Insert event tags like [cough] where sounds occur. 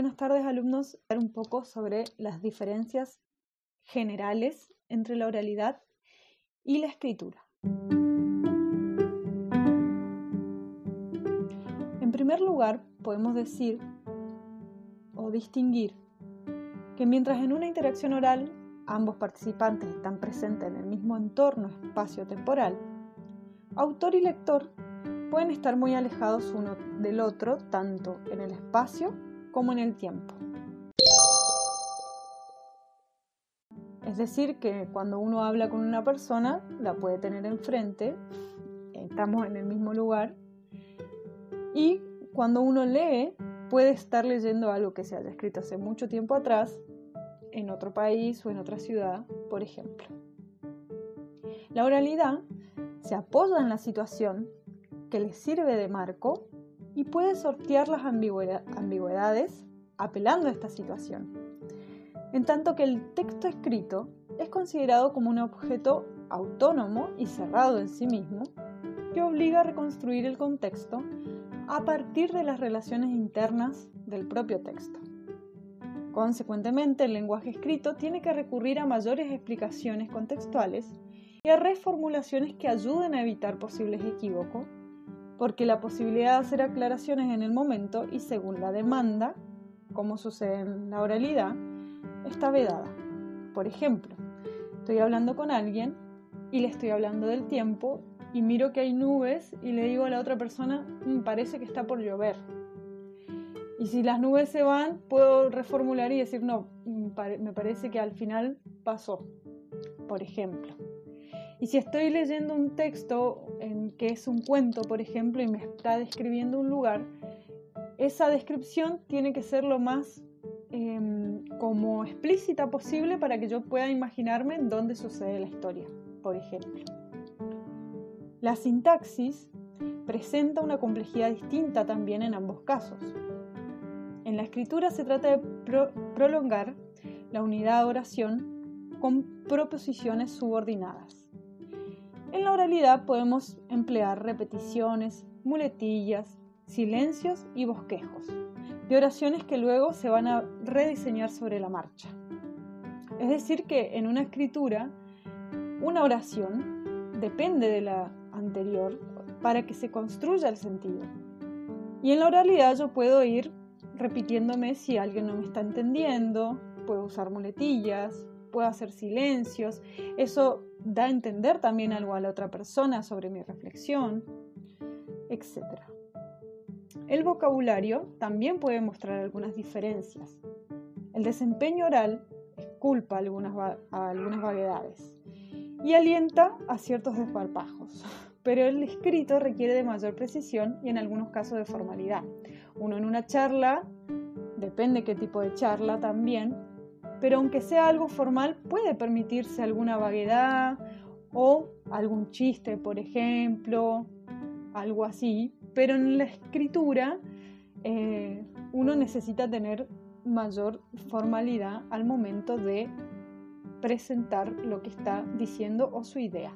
Buenas tardes alumnos. Hablar un poco sobre las diferencias generales entre la oralidad y la escritura. En primer lugar, podemos decir o distinguir que mientras en una interacción oral ambos participantes están presentes en el mismo entorno espacio-temporal, autor y lector pueden estar muy alejados uno del otro tanto en el espacio como en el tiempo. Es decir, que cuando uno habla con una persona, la puede tener enfrente, estamos en el mismo lugar, y cuando uno lee, puede estar leyendo algo que se haya escrito hace mucho tiempo atrás, en otro país o en otra ciudad, por ejemplo. La oralidad se apoya en la situación que le sirve de marco y puede sortear las ambigüedades apelando a esta situación. En tanto que el texto escrito es considerado como un objeto autónomo y cerrado en sí mismo que obliga a reconstruir el contexto a partir de las relaciones internas del propio texto. Consecuentemente, el lenguaje escrito tiene que recurrir a mayores explicaciones contextuales y a reformulaciones que ayuden a evitar posibles equívocos porque la posibilidad de hacer aclaraciones en el momento y según la demanda, como sucede en la oralidad, está vedada. Por ejemplo, estoy hablando con alguien y le estoy hablando del tiempo y miro que hay nubes y le digo a la otra persona, mm, parece que está por llover. Y si las nubes se van, puedo reformular y decir, no, mm, me parece que al final pasó, por ejemplo. Y si estoy leyendo un texto en que es un cuento, por ejemplo, y me está describiendo un lugar, esa descripción tiene que ser lo más em, como explícita posible para que yo pueda imaginarme dónde sucede la historia, por ejemplo. La sintaxis presenta una complejidad distinta también en ambos casos. En la escritura se trata de prolongar la unidad de oración con proposiciones subordinadas. En la oralidad podemos emplear repeticiones, muletillas, silencios y bosquejos, de oraciones que luego se van a rediseñar sobre la marcha. Es decir, que en una escritura, una oración depende de la anterior para que se construya el sentido. Y en la oralidad yo puedo ir repitiéndome si alguien no me está entendiendo, puedo usar muletillas, puedo hacer silencios. Eso da a entender también algo a la otra persona sobre mi reflexión, etc. El vocabulario también puede mostrar algunas diferencias. El desempeño oral culpa algunas, a algunas vaguedades y alienta a ciertos desparpajos, [laughs] pero el escrito requiere de mayor precisión y en algunos casos de formalidad. Uno en una charla, depende qué tipo de charla también, pero aunque sea algo formal, puede permitirse alguna vaguedad o algún chiste, por ejemplo, algo así, pero en la escritura eh, uno necesita tener mayor formalidad al momento de presentar lo que está diciendo o su idea.